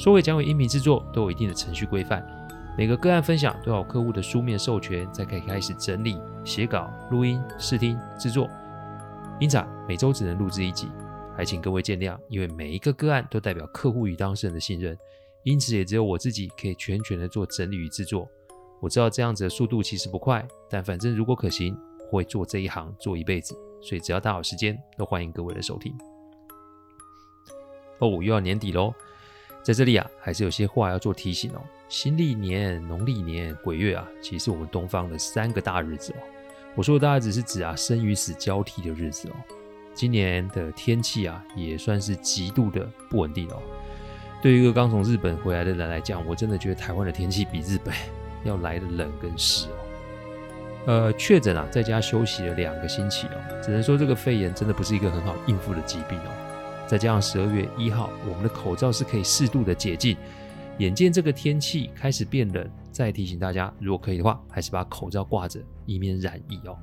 说诡讲鬼音频制作都有一定的程序规范，每个个案分享都要有客户的书面授权，才可以开始整理、写稿、录音、试听、制作。因此，每周只能录制一集，还请各位见谅。因为每一个个案都代表客户与当事人的信任，因此也只有我自己可以全权的做整理与制作。我知道这样子的速度其实不快，但反正如果可行，我会做这一行做一辈子。所以只要大好时间，都欢迎各位的收听。哦，又要年底喽。在这里啊，还是有些话要做提醒哦。新历年、农历年、鬼月啊，其实我们东方的三个大日子哦。我说的大日子是指啊，生与死交替的日子哦。今年的天气啊，也算是极度的不稳定哦。对于一个刚从日本回来的人来讲，我真的觉得台湾的天气比日本 要来的冷跟湿哦。呃，确诊啊，在家休息了两个星期哦，只能说这个肺炎真的不是一个很好应付的疾病哦。再加上十二月一号，我们的口罩是可以适度的解禁。眼见这个天气开始变冷，再提醒大家，如果可以的话，还是把口罩挂着，以免染疫哦。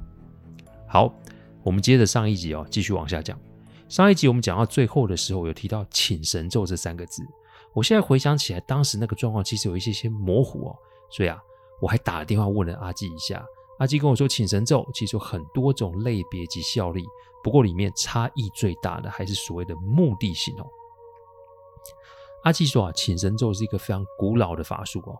好，我们接着上一集哦，继续往下讲。上一集我们讲到最后的时候，有提到请神咒这三个字。我现在回想起来，当时那个状况其实有一些些模糊哦，所以啊，我还打了电话问了阿基一下。阿基跟我说，请神咒其实有很多种类别及效力。不过里面差异最大的还是所谓的目的性哦。阿纪说啊，请神咒是一个非常古老的法术哦，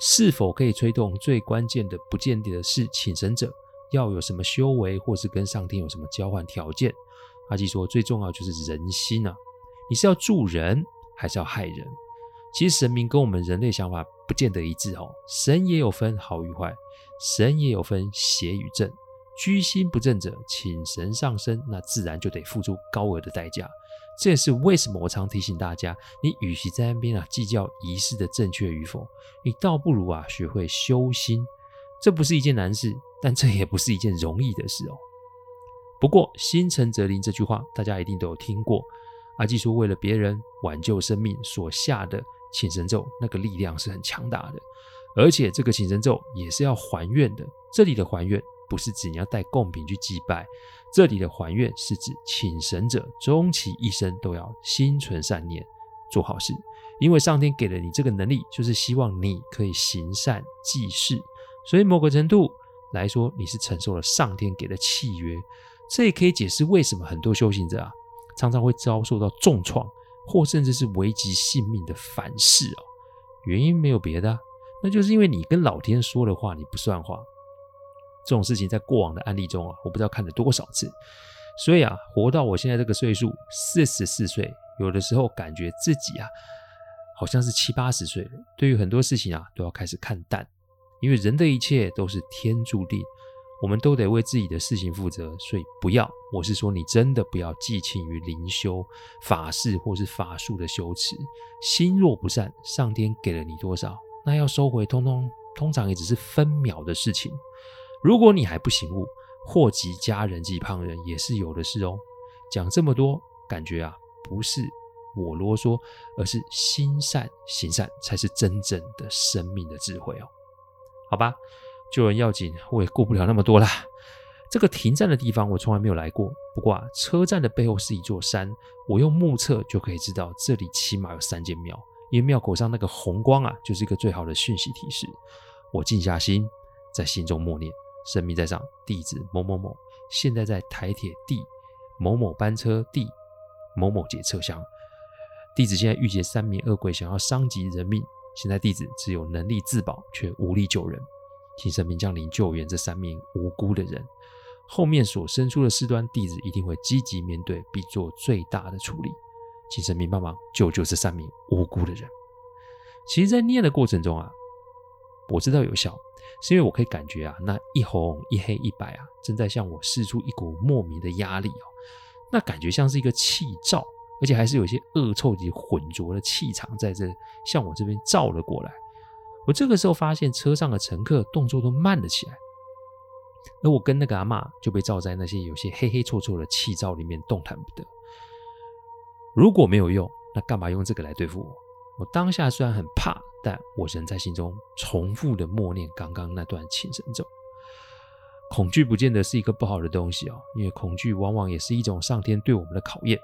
是否可以催动？最关键的不见得是请神者要有什么修为，或是跟上天有什么交换条件。阿纪说，最重要就是人心啊，你是要助人还是要害人？其实神明跟我们人类想法不见得一致哦，神也有分好与坏，神也有分邪与正。居心不正者，请神上身，那自然就得付出高额的代价。这也是为什么我常提醒大家，你与其在那边啊计较仪式的正确与否，你倒不如啊学会修心。这不是一件难事，但这也不是一件容易的事哦。不过“心诚则灵”这句话，大家一定都有听过。阿基说，为了别人挽救生命所下的请神咒，那个力量是很强大的，而且这个请神咒也是要还愿的。这里的还愿。不是指你要带贡品去祭拜，这里的还愿是指请神者终其一生都要心存善念，做好事，因为上天给了你这个能力，就是希望你可以行善济世，所以某个程度来说，你是承受了上天给的契约。这也可以解释为什么很多修行者啊，常常会遭受到重创，或甚至是危及性命的反噬哦。原因没有别的，那就是因为你跟老天说的话，你不算话。这种事情在过往的案例中啊，我不知道看了多少次，所以啊，活到我现在这个岁数，四十四岁，有的时候感觉自己啊，好像是七八十岁了。对于很多事情啊，都要开始看淡，因为人的一切都是天注定，我们都得为自己的事情负责。所以不要，我是说，你真的不要寄情于灵修、法事或是法术的修持。心若不善，上天给了你多少，那要收回，通通通常也只是分秒的事情。如果你还不醒悟，祸及家人及旁人也是有的事哦。讲这么多，感觉啊，不是我啰嗦，而是心善行善才是真正的生命的智慧哦。好吧，救人要紧，我也顾不了那么多啦。这个停站的地方我从来没有来过，不过啊，车站的背后是一座山，我用目测就可以知道这里起码有三间庙，因为庙口上那个红光啊，就是一个最好的讯息提示。我静下心，在心中默念。神明在上，弟子某某某，现在在台铁第某某班车第某某节车厢。弟子现在遇见三名恶鬼，想要伤及人命。现在弟子只有能力自保，却无力救人，请神明降临救援这三名无辜的人。后面所生出的事端，弟子一定会积极面对，并做最大的处理。请神明帮忙救救这三名无辜的人。其实，在念的过程中啊，我知道有效。是因为我可以感觉啊，那一红一黑一白啊，正在向我释出一股莫名的压力哦。那感觉像是一个气罩，而且还是有些恶臭及浑浊的气场在这向我这边照了过来。我这个时候发现车上的乘客动作都慢了起来，而我跟那个阿嬷就被罩在那些有些黑黑臭臭的气罩里面，动弹不得。如果没有用，那干嘛用这个来对付我？我当下虽然很怕，但我仍在心中重复的默念刚刚那段请神咒。恐惧不见得是一个不好的东西哦，因为恐惧往往也是一种上天对我们的考验。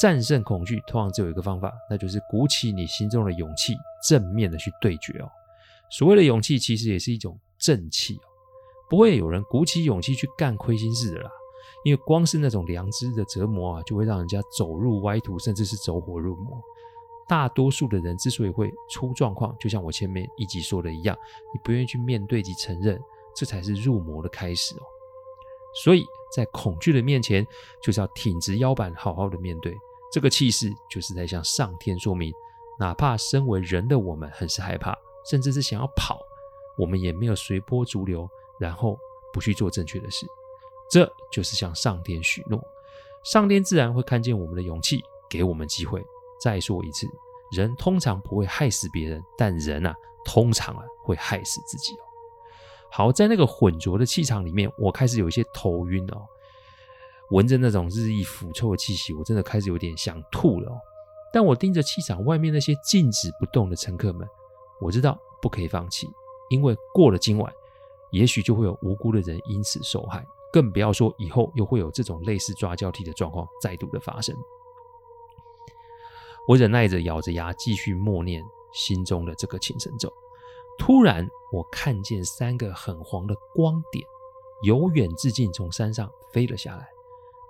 战胜恐惧通常只有一个方法，那就是鼓起你心中的勇气，正面的去对决哦。所谓的勇气，其实也是一种正气哦。不会有人鼓起勇气去干亏心事的啦，因为光是那种良知的折磨啊，就会让人家走入歪途，甚至是走火入魔。大多数的人之所以会出状况，就像我前面一集说的一样，你不愿意去面对及承认。这才是入魔的开始哦，所以在恐惧的面前，就是要挺直腰板，好好的面对。这个气势，就是在向上天说明，哪怕身为人的我们很是害怕，甚至是想要跑，我们也没有随波逐流，然后不去做正确的事。这就是向上天许诺，上天自然会看见我们的勇气，给我们机会。再说一次，人通常不会害死别人，但人啊，通常啊会害死自己哦。好，在那个浑浊的气场里面，我开始有一些头晕哦，闻着那种日益腐臭的气息，我真的开始有点想吐了哦。但我盯着气场外面那些静止不动的乘客们，我知道不可以放弃，因为过了今晚，也许就会有无辜的人因此受害，更不要说以后又会有这种类似抓交替的状况再度的发生。我忍耐着，咬着牙，继续默念心中的这个请神咒。突然，我看见三个很黄的光点，由远至近从山上飞了下来。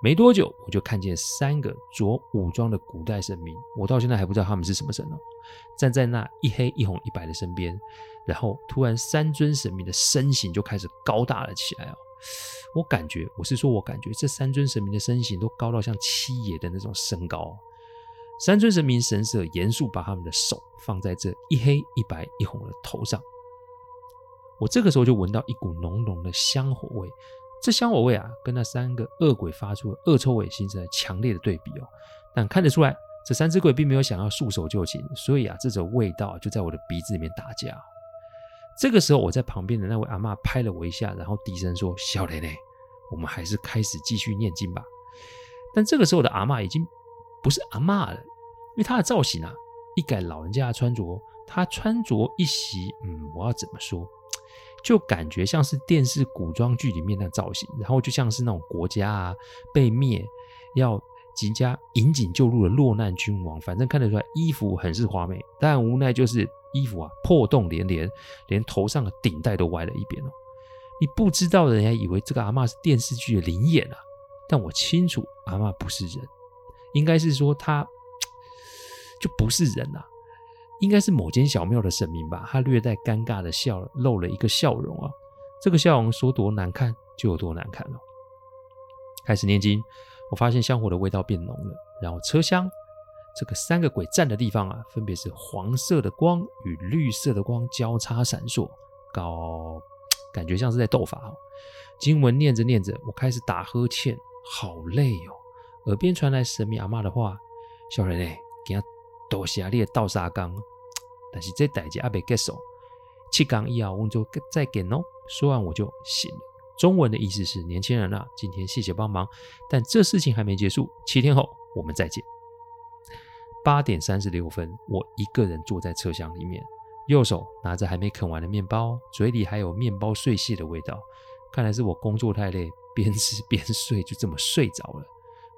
没多久，我就看见三个着武装的古代神明，我到现在还不知道他们是什么神哦，站在那一黑一红一白的身边。然后，突然三尊神明的身形就开始高大了起来哦。我感觉，我是说我感觉这三尊神明的身形都高到像七爷的那种身高。山村神明神色严肃，把他们的手放在这一黑一白一红的头上。我这个时候就闻到一股浓浓的香火味，这香火味啊，跟那三个恶鬼发出的恶臭味形成了强烈的对比哦。但看得出来，这三只鬼并没有想要束手就擒，所以啊，这种味道就在我的鼻子里面打架。这个时候，我在旁边的那位阿嬷拍了我一下，然后低声说：“小雷雷，我们还是开始继续念经吧。”但这个时候的阿嬷已经。不是阿嬷了，因为她的造型啊，一改老人家的穿着，她穿着一袭，嗯，我要怎么说，就感觉像是电视古装剧里面的造型，然后就像是那种国家啊被灭，要即将引颈救入的落难君王，反正看得出来衣服很是华美，但无奈就是衣服啊破洞连连，连头上的顶带都歪了一边哦。你不知道的人还以为这个阿嬷是电视剧的灵眼啊，但我清楚阿嬷不是人。应该是说他就不是人、啊，应该是某间小庙的神明吧。他略带尴尬的笑，露了一个笑容啊。这个笑容说多难看就有多难看了。开始念经，我发现香火的味道变浓了。然后车厢这个三个鬼站的地方啊，分别是黄色的光与绿色的光交叉闪烁，搞感觉像是在斗法哦。经文念着念着，我开始打呵欠，好累哦。耳边传来神明阿嬷的话：“小人嘞，今多谢你的倒沙缸，但是这代志还没结束，七缸以后我们就再见哦。”说完我就醒了。中文的意思是：年轻人啊，今天谢谢帮忙，但这事情还没结束，七天后我们再见。八点三十六分，我一个人坐在车厢里面，右手拿着还没啃完的面包，嘴里还有面包碎屑的味道。看来是我工作太累，边吃边睡，就这么睡着了。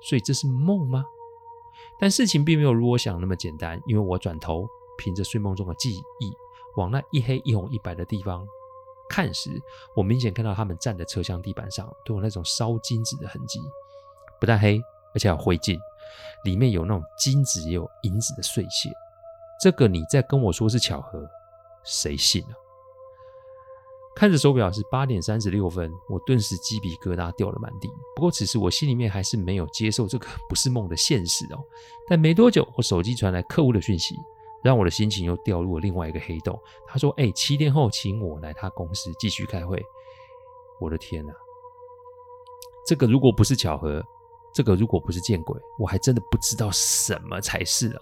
所以这是梦吗？但事情并没有如我想那么简单，因为我转头凭着睡梦中的记忆，往那一黑一红一白的地方看时，我明显看到他们站的车厢地板上都有那种烧金纸的痕迹，不但黑，而且有灰烬，里面有那种金纸也有银子的碎屑。这个你再跟我说是巧合，谁信啊？看着手表是八点三十六分，我顿时鸡皮疙瘩掉了满地。不过此时我心里面还是没有接受这个 不是梦的现实哦。但没多久，我手机传来客户的讯息，让我的心情又掉入了另外一个黑洞。他说：“哎，七天后请我来他公司继续开会。”我的天哪！这个如果不是巧合，这个如果不是见鬼，我还真的不知道什么才是哦。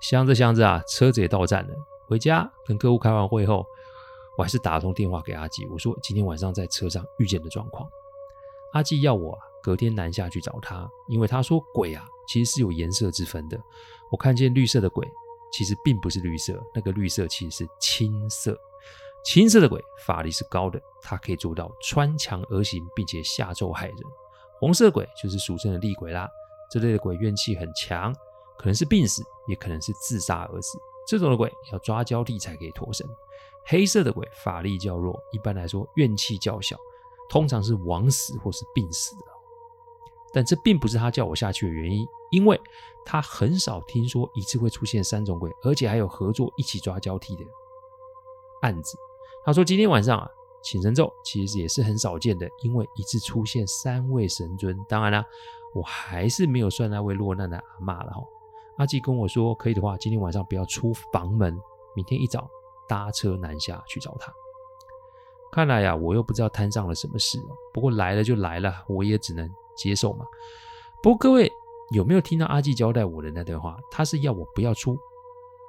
想着想着啊，车子也到站了。回家跟客户开完会后，我还是打通电话给阿纪，我说今天晚上在车上遇见的状况。阿纪要我啊，隔天南下去找他，因为他说鬼啊其实是有颜色之分的。我看见绿色的鬼，其实并不是绿色，那个绿色其实是青色。青色的鬼法力是高的，它可以做到穿墙而行，并且下咒害人。红色鬼就是俗称的厉鬼啦，这类的鬼怨气很强，可能是病死，也可能是自杀而死。这种的鬼要抓交替才可以脱身。黑色的鬼法力较弱，一般来说怨气较小，通常是枉死或是病死的。但这并不是他叫我下去的原因，因为他很少听说一次会出现三种鬼，而且还有合作一起抓交替的案子。他说今天晚上啊，请神咒其实也是很少见的，因为一次出现三位神尊。当然啦，我还是没有算那位落难的阿嬷了哈。阿纪跟我说，可以的话，今天晚上不要出房门，明天一早搭车南下去找他。看来呀，我又不知道摊上了什么事哦。不过来了就来了，我也只能接受嘛。不过各位有没有听到阿纪交代我的那段话？他是要我不要出，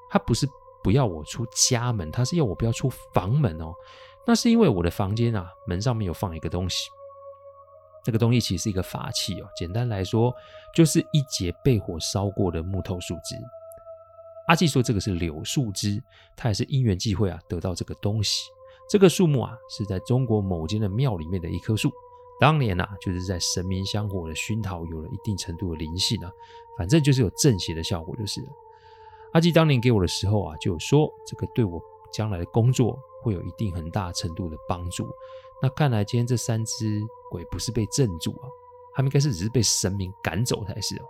他不是不要我出家门，他是要我不要出房门哦。那是因为我的房间啊，门上面有放一个东西，这个东西其实是一个法器哦。简单来说，就是一节被火烧过的木头树枝。阿纪说这个是柳树枝，他也是因缘际会啊得到这个东西。这个树木啊是在中国某间的庙里面的一棵树。当年呐、啊，就是在神明香火的熏陶，有了一定程度的灵性啊，反正就是有正邪的效果就是了。阿纪当年给我的时候啊，就说这个对我将来的工作会有一定很大程度的帮助。那看来今天这三只鬼不是被镇住啊，他们应该是只是被神明赶走才是哦。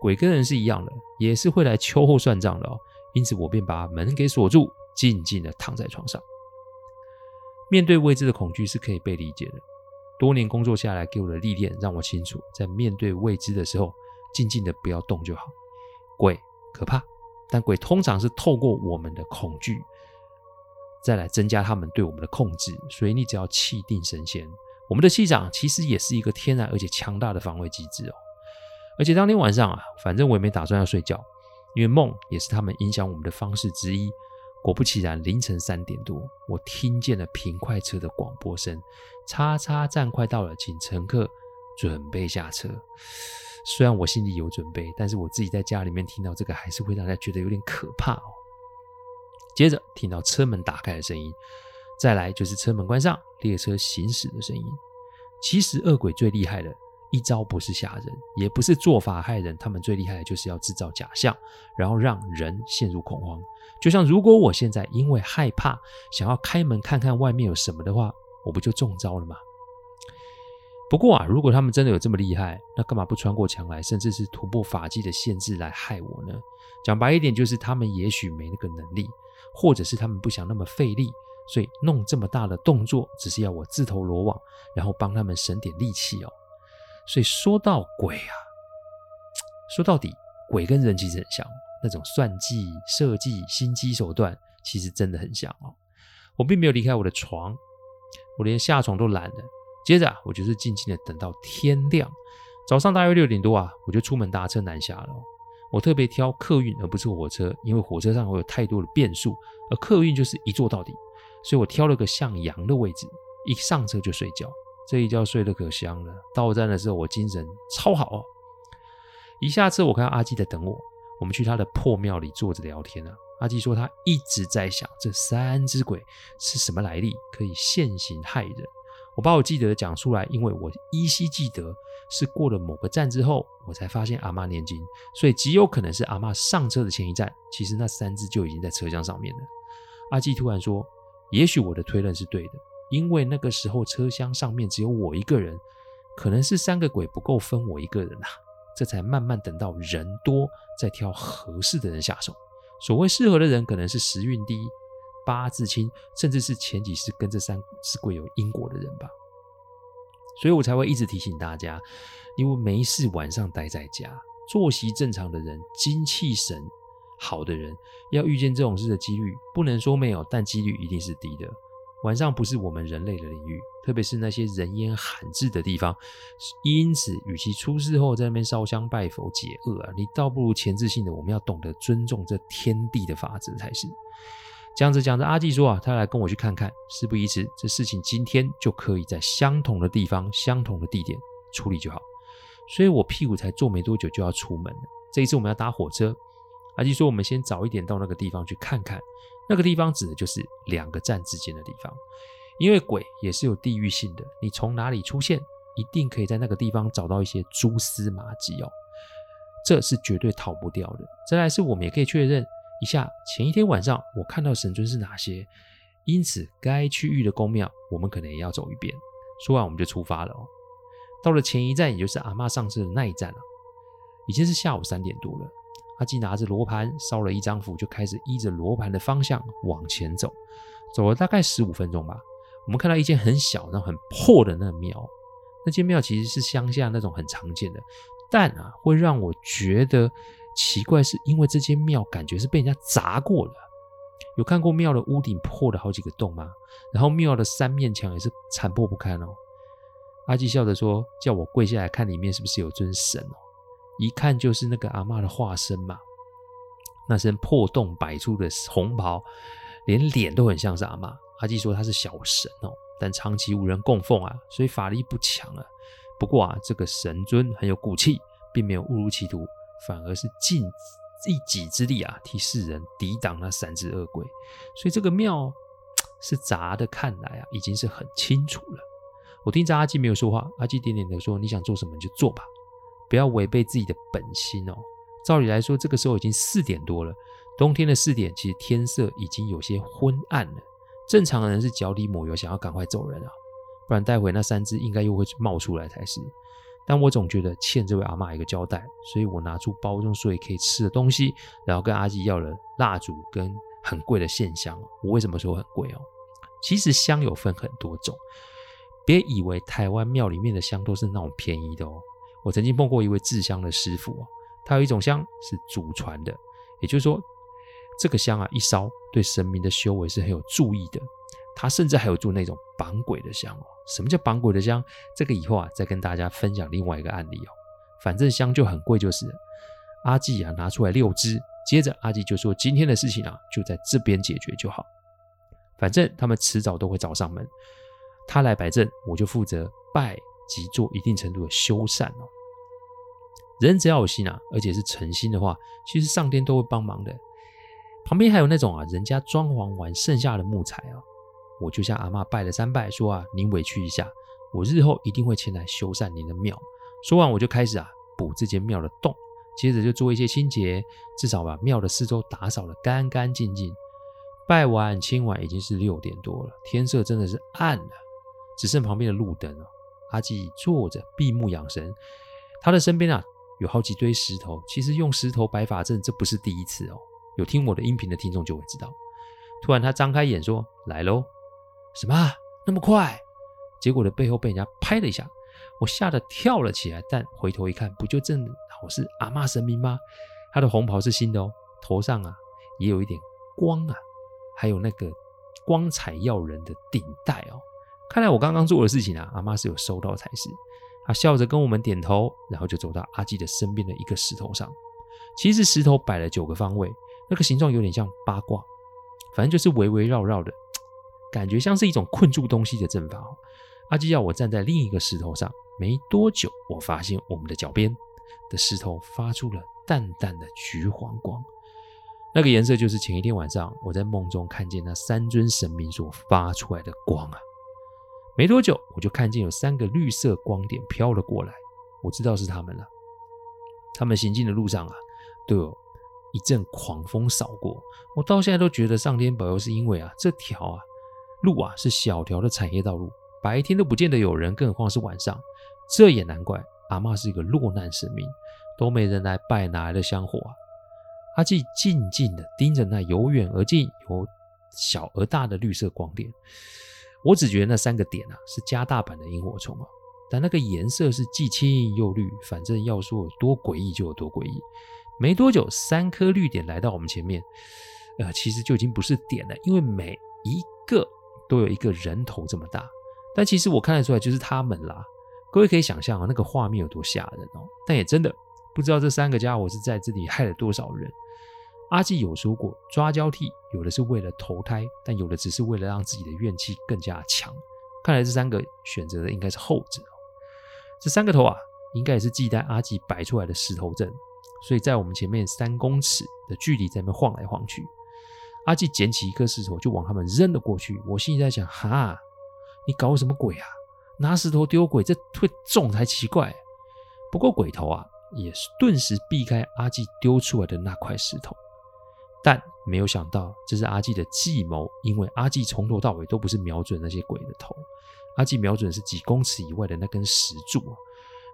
鬼跟人是一样的，也是会来秋后算账的哦。因此我便把门给锁住，静静的躺在床上。面对未知的恐惧是可以被理解的。多年工作下来，给我的历练让我清楚，在面对未知的时候，静静的不要动就好。鬼可怕，但鬼通常是透过我们的恐惧，再来增加他们对我们的控制。所以你只要气定神闲，我们的气场其实也是一个天然而且强大的防卫机制哦。而且当天晚上啊，反正我也没打算要睡觉，因为梦也是他们影响我们的方式之一。果不其然，凌晨三点多，我听见了平快车的广播声：“叉叉站快到了，请乘客准备下车。”虽然我心里有准备，但是我自己在家里面听到这个，还是会让人觉得有点可怕哦。接着听到车门打开的声音，再来就是车门关上、列车行驶的声音。其实恶鬼最厉害的一招不是吓人，也不是做法害人，他们最厉害的就是要制造假象，然后让人陷入恐慌。就像如果我现在因为害怕，想要开门看看外面有什么的话，我不就中招了吗？不过啊，如果他们真的有这么厉害，那干嘛不穿过墙来，甚至是突破法纪的限制来害我呢？讲白一点，就是他们也许没那个能力，或者是他们不想那么费力，所以弄这么大的动作，只是要我自投罗网，然后帮他们省点力气哦。所以说到鬼啊，说到底，鬼跟人其实很像。那种算计、设计、心机手段，其实真的很像哦。我并没有离开我的床，我连下床都懒了。接着，我就是静静的等到天亮。早上大约六点多啊，我就出门搭车南下了。我特别挑客运而不是火车，因为火车上会有太多的变数，而客运就是一坐到底。所以我挑了个向阳的位置，一上车就睡觉。这一觉睡得可香了。到站的时候，我精神超好哦。一下车，我看到阿纪在等我。我们去他的破庙里坐着聊天啊。阿纪说他一直在想这三只鬼是什么来历，可以现形害人。我把我记得的讲出来，因为我依稀记得是过了某个站之后，我才发现阿妈念经，所以极有可能是阿妈上车的前一站，其实那三只就已经在车厢上面了。阿纪突然说：“也许我的推论是对的，因为那个时候车厢上面只有我一个人，可能是三个鬼不够分我一个人啊。”这才慢慢等到人多，再挑合适的人下手。所谓适合的人，可能是时运低、八字轻，甚至是前几世跟这三只鬼有因果的人吧。所以我才会一直提醒大家，因为没事晚上待在家，作息正常的人、精气神好的人，要遇见这种事的几率，不能说没有，但几率一定是低的。晚上不是我们人类的领域，特别是那些人烟罕至的地方。因此，与其出事后在那边烧香拜佛解厄啊，你倒不如前置性的，我们要懂得尊重这天地的法则才是。讲着讲着，阿纪说啊，他来跟我去看看。事不宜迟，这事情今天就可以在相同的地方、相同的地点处理就好。所以我屁股才坐没多久就要出门了。这一次我们要搭火车，阿纪说我们先早一点到那个地方去看看。那个地方指的就是两个站之间的地方，因为鬼也是有地域性的，你从哪里出现，一定可以在那个地方找到一些蛛丝马迹哦。这是绝对逃不掉的。再来是我们也可以确认。一下前一天晚上我看到神尊是哪些？因此该区域的宫庙我们可能也要走一遍。说完我们就出发了哦。到了前一站，也就是阿嬷上车的那一站啊，已经是下午三点多了。阿基拿着罗盘烧了一张符，就开始依着罗盘的方向往前走。走了大概十五分钟吧，我们看到一间很小、然后很破的那庙。那间庙其实是乡下那种很常见的，但啊会让我觉得。奇怪，是因为这间庙感觉是被人家砸过了。有看过庙的屋顶破了好几个洞吗？然后庙的三面墙也是残破不堪哦。阿纪笑着说：“叫我跪下来看里面是不是有尊神哦？一看就是那个阿嬷的化身嘛。那身破洞百出的红袍，连脸都很像是阿嬷。阿基说他是小神哦，但长期无人供奉啊，所以法力不强啊。不过啊，这个神尊很有骨气，并没有误入歧途。”反而是尽一己之力啊，替世人抵挡那三只恶鬼。所以这个庙是砸的，看来啊，已经是很清楚了。我听着阿基没有说话，阿基点点头说：“你想做什么就做吧，不要违背自己的本心哦。”照理来说，这个时候已经四点多了，冬天的四点，其实天色已经有些昏暗了。正常的人是脚底抹油，想要赶快走人啊，不然待会那三只应该又会冒出来才是。但我总觉得欠这位阿嬷一个交代，所以我拿出包中所以可以吃的东西，然后跟阿纪要了蜡烛跟很贵的线香。我为什么说很贵哦？其实香有分很多种，别以为台湾庙里面的香都是那种便宜的哦。我曾经碰过一位制香的师傅哦，他有一种香是祖传的，也就是说，这个香啊一烧，对神明的修为是很有助益的。他甚至还有做那种绑鬼的香哦。什么叫绑鬼的香？这个以后啊再跟大家分享另外一个案例哦。反正香就很贵，就是。阿纪啊拿出来六支，接着阿纪就说：“今天的事情啊就在这边解决就好。反正他们迟早都会找上门。他来摆阵，我就负责拜及做一定程度的修缮哦。人只要有心啊，而且是诚心的话，其实上天都会帮忙的。旁边还有那种啊，人家装潢完剩下的木材啊。”我就向阿嬷拜了三拜，说啊，您委屈一下，我日后一定会前来修缮您的庙。说完，我就开始啊补这间庙的洞，接着就做一些清洁，至少把庙的四周打扫的干干净净。拜完清完已经是六点多了，天色真的是暗了，只剩旁边的路灯了。阿纪坐着闭目养神，他的身边啊有好几堆石头，其实用石头摆法阵这不是第一次哦，有听我的音频的听众就会知道。突然他张开眼说：“来喽。”什么那么快？结果的背后被人家拍了一下，我吓得跳了起来。但回头一看，不就正好是阿嬷神明吗？她的红袍是新的哦，头上啊也有一点光啊，还有那个光彩耀人的顶戴哦。看来我刚刚做的事情啊，阿妈是有收到才是。她笑着跟我们点头，然后就走到阿基的身边的一个石头上。其实石头摆了九个方位，那个形状有点像八卦，反正就是围围绕绕的。感觉像是一种困住东西的阵法。阿基要我站在另一个石头上，没多久，我发现我们的脚边的石头发出了淡淡的橘黄光，那个颜色就是前一天晚上我在梦中看见那三尊神明所发出来的光啊。没多久，我就看见有三个绿色光点飘了过来，我知道是他们了。他们行进的路上啊，都有一阵狂风扫过，我到现在都觉得上天保佑，是因为啊，这条啊。路啊，是小条的产业道路，白天都不见得有人，更何况是晚上。这也难怪，阿妈是一个落难神明，都没人来拜，哪来的香火啊？阿纪静静的盯着那由远而近、由小而大的绿色光点，我只觉得那三个点啊，是加大版的萤火虫啊，但那个颜色是既青又绿，反正要说有多诡异就有多诡异。没多久，三颗绿点来到我们前面，呃，其实就已经不是点了，因为每一个。都有一个人头这么大，但其实我看得出来就是他们啦。各位可以想象啊，那个画面有多吓人哦。但也真的不知道这三个家伙是在这里害了多少人。阿纪有说过，抓交替有的是为了投胎，但有的只是为了让自己的怨气更加强。看来这三个选择的应该是后者。这三个头啊，应该也是忌惮阿纪摆出来的石头阵，所以在我们前面三公尺的距离在那晃来晃去。阿纪捡起一颗石头就往他们扔了过去，我心里在想：哈，你搞什么鬼啊？拿石头丢鬼，这会中才奇怪。不过鬼头啊，也是顿时避开阿纪丢出来的那块石头。但没有想到，这是阿纪的计谋，因为阿纪从头到尾都不是瞄准那些鬼的头，阿纪瞄准是几公尺以外的那根石柱。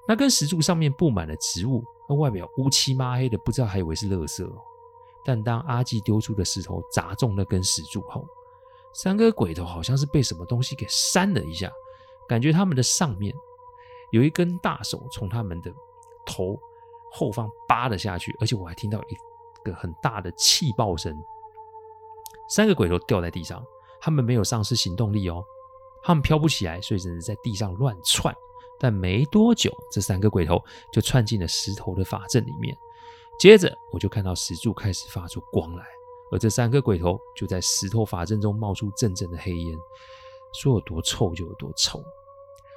那根石柱上面布满了植物，那外表乌漆抹黑的，不知道还以为是垃圾。但当阿纪丢出的石头砸中那根石柱后，三个鬼头好像是被什么东西给扇了一下，感觉他们的上面有一根大手从他们的头后方扒了下去，而且我还听到一个很大的气爆声。三个鬼头掉在地上，他们没有丧失行动力哦，他们飘不起来，所以只能在地上乱窜。但没多久，这三个鬼头就窜进了石头的法阵里面。接着，我就看到石柱开始发出光来，而这三个鬼头就在石头法阵中冒出阵阵的黑烟，说有多臭就有多臭。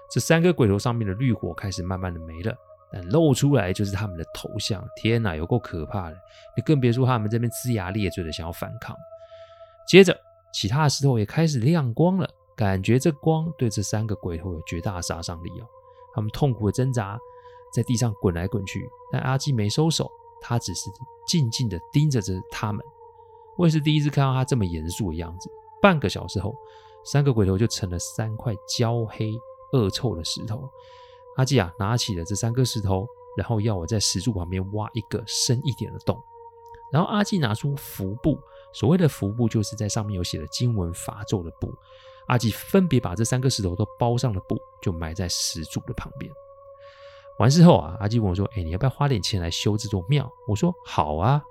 这三个鬼头上面的绿火开始慢慢的没了，但露出来就是他们的头像。天哪，有够可怕的！你更别说他们这边龇牙咧嘴的想要反抗。接着，其他的石头也开始亮光了，感觉这光对这三个鬼头有绝大杀伤力哦。他们痛苦的挣扎，在地上滚来滚去，但阿基没收手。他只是静静地盯着着他们，我也是第一次看到他这么严肃的样子。半个小时后，三个鬼头就成了三块焦黑、恶臭的石头。阿季啊，拿起了这三颗石头，然后要我在石柱旁边挖一个深一点的洞。然后阿季拿出符布，所谓的符布就是在上面有写的经文法咒的布。阿季分别把这三个石头都包上了布，就埋在石柱的旁边。完事后啊，阿纪问我说：“哎，你要不要花点钱来修这座庙？”我说：“好啊。”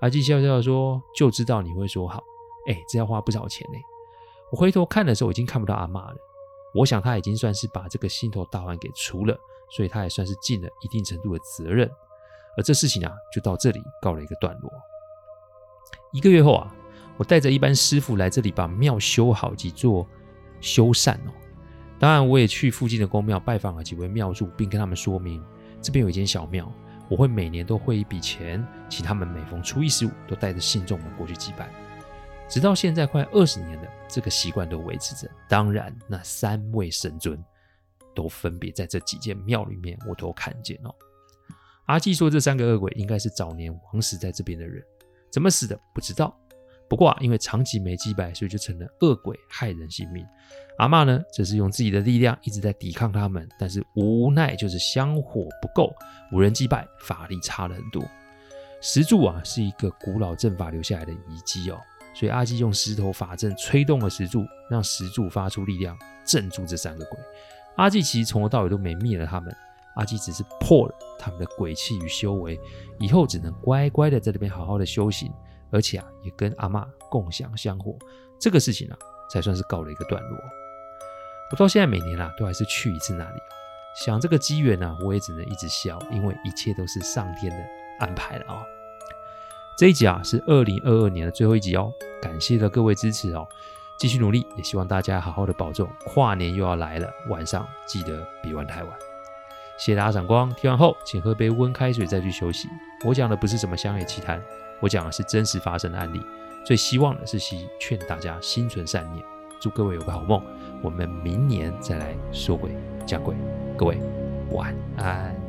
阿纪笑笑说：“就知道你会说好。”哎，这要花不少钱呢。我回头看的时候，已经看不到阿妈了。我想他已经算是把这个心头大患给除了，所以他也算是尽了一定程度的责任。而这事情啊，就到这里告了一个段落。一个月后啊，我带着一班师傅来这里把庙修好及做修缮哦。当然，我也去附近的宫庙拜访了几位庙祝，并跟他们说明这边有一间小庙，我会每年都汇一笔钱，请他们每逢初一十五都带着信众们过去祭拜。直到现在快二十年了，这个习惯都维持着。当然，那三位神尊都分别在这几间庙里面，我都看见哦。阿纪说，这三个恶鬼应该是早年亡死在这边的人，怎么死的不知道。不过啊，因为长期没祭拜，所以就成了恶鬼害人性命。阿嬷呢，则是用自己的力量一直在抵抗他们，但是无奈就是香火不够，无人祭拜，法力差了很多。石柱啊，是一个古老阵法留下来的遗迹哦，所以阿纪用石头法阵吹动了石柱，让石柱发出力量镇住这三个鬼。阿纪其实从头到尾都没灭了他们，阿纪只是破了他们的鬼气与修为，以后只能乖乖的在这边好好的修行。而且啊，也跟阿嬷共享香火，这个事情啊，才算是告了一个段落。我到现在每年啊，都还是去一次那里。想这个机缘呢，我也只能一直笑，因为一切都是上天的安排了啊、哦。这一集啊，是二零二二年的最后一集哦，感谢了各位支持哦，继续努力，也希望大家好好的保重。跨年又要来了，晚上记得别玩太晚。谢谢大家赏光，听完后请喝杯温开水再去休息。我讲的不是什么乡野奇谈。我讲的是真实发生的案例，最希望的是希劝大家心存善念，祝各位有个好梦。我们明年再来说鬼讲鬼，各位晚安。